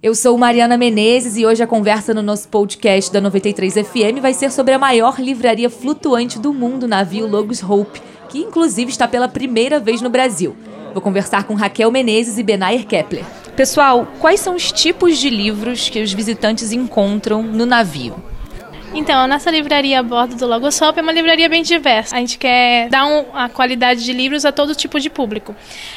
Eu sou Mariana Menezes e hoje a conversa no nosso podcast da 93 FM vai ser sobre a maior livraria flutuante do mundo, o navio Logos Hope, que inclusive está pela primeira vez no Brasil. Vou conversar com Raquel Menezes e Benair Kepler. Pessoal, quais são os tipos de livros que os visitantes encontram no navio? Então, a nossa livraria a bordo do Logosop é uma livraria bem diversa. A gente quer dar um, a qualidade de livros a todo tipo de público.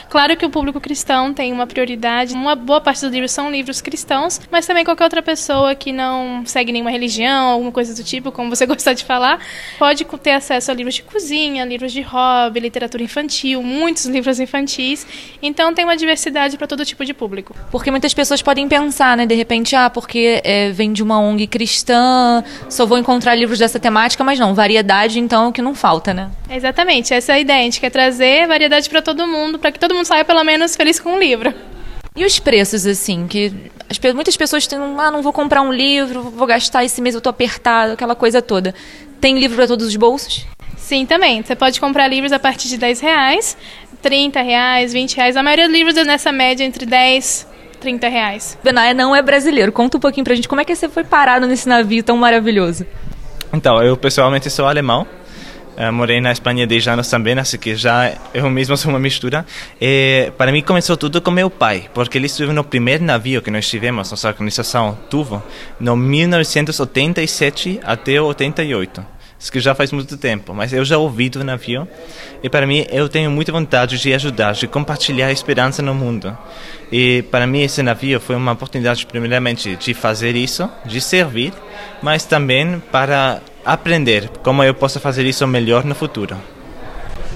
Claro que o público cristão tem uma prioridade. Uma boa parte dos livros são livros cristãos, mas também qualquer outra pessoa que não segue nenhuma religião, alguma coisa do tipo, como você gostar de falar, pode ter acesso a livros de cozinha, livros de hobby, literatura infantil, muitos livros infantis. Então, tem uma diversidade para todo tipo de público. Porque muitas pessoas podem pensar, né, de repente, ah, porque é, vem de uma ONG cristã, só vou encontrar livros dessa temática, mas não, variedade então é o que não falta, né? Exatamente, essa é a ideia. A gente quer trazer variedade para todo mundo, para que todo mundo saia pelo menos feliz com o livro. E os preços, assim, que as, muitas pessoas têm, ah, não vou comprar um livro, vou gastar esse mês, eu tô apertado, aquela coisa toda. Tem livro para todos os bolsos? Sim, também. Você pode comprar livros a partir de 10 reais, 30 reais, 20 reais. A maioria dos livros é nessa média entre 10 30 reais. Benaia não é brasileiro. Conta um pouquinho pra gente como é que você foi parado nesse navio tão maravilhoso. Então, eu pessoalmente sou alemão. Uh, morei na Espanha 10 anos também, assim que já eu mesmo sou uma mistura. E para mim começou tudo com meu pai, porque ele esteve no primeiro navio que nós tivemos, nossa organização tuvo, no 1987 até 88. Que já faz muito tempo, mas eu já ouvi do navio e para mim eu tenho muita vontade de ajudar, de compartilhar a esperança no mundo. E para mim esse navio foi uma oportunidade primeiramente de fazer isso, de servir, mas também para aprender como eu posso fazer isso melhor no futuro.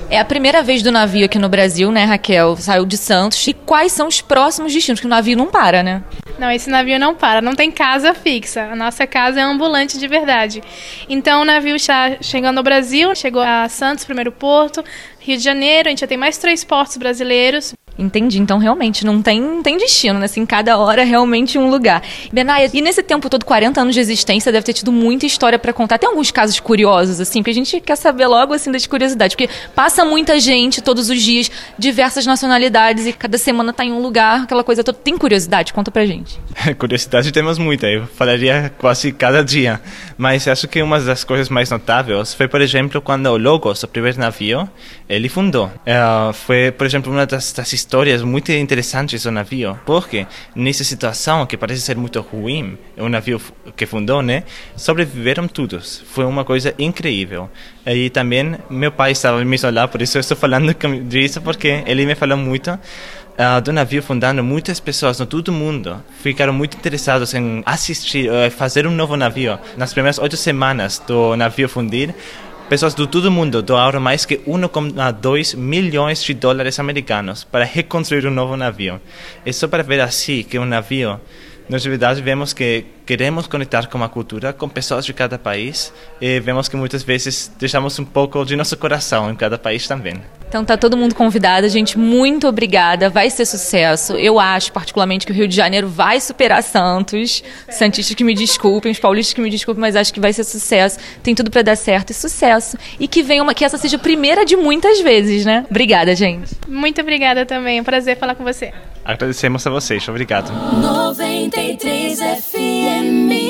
É a primeira vez do navio aqui no Brasil, né, Raquel? Saiu de Santos. E quais são os próximos destinos? Que o navio não para, né? Não, esse navio não para, não tem casa fixa. A nossa casa é ambulante de verdade. Então o navio está chegando ao Brasil, chegou a Santos, primeiro porto, Rio de Janeiro, a gente já tem mais três portos brasileiros. Entendi. Então, realmente, não tem, tem destino, né? Assim, cada hora é realmente um lugar. Benaia, e nesse tempo todo, 40 anos de existência, deve ter tido muita história para contar. Tem alguns casos curiosos, assim, que a gente quer saber logo, assim, das curiosidades. Porque passa muita gente todos os dias, diversas nacionalidades, e cada semana tá em um lugar, aquela coisa toda. Tem curiosidade? Conta pra gente. curiosidade temos muita. Eu falaria quase cada dia. Mas acho que uma das coisas mais notáveis foi, por exemplo, quando o Logos, o primeiro navio, ele fundou. Uh, foi, por exemplo, uma das, das histórias muito interessantes do navio, porque nessa situação que parece ser muito ruim, o navio que fundou, né, sobreviveram todos. Foi uma coisa incrível. E também meu pai estava me lá, por isso eu estou falando disso, porque ele me falou muito uh, do navio fundando, muitas pessoas no todo mundo ficaram muito interessadas em assistir, uh, fazer um novo navio. Nas primeiras oito semanas do navio fundir, Pessoas de todo o mundo doaram mais que 1,2 milhões de dólares americanos para reconstruir um novo navio. É só para ver assim que um navio de verdade, vemos que queremos conectar com a cultura, com pessoas de cada país, e vemos que muitas vezes deixamos um pouco de nosso coração em cada país também. Então tá todo mundo convidado, gente. Muito obrigada. Vai ser sucesso. Eu acho, particularmente, que o Rio de Janeiro vai superar Santos. Santistas que me desculpem, os paulistas que me desculpem, mas acho que vai ser sucesso. Tem tudo para dar certo e sucesso. E que venha uma que essa seja a primeira de muitas vezes, né? Obrigada, gente. Muito obrigada também. É um prazer falar com você. Agradecemos a vocês. Obrigado. 93 FM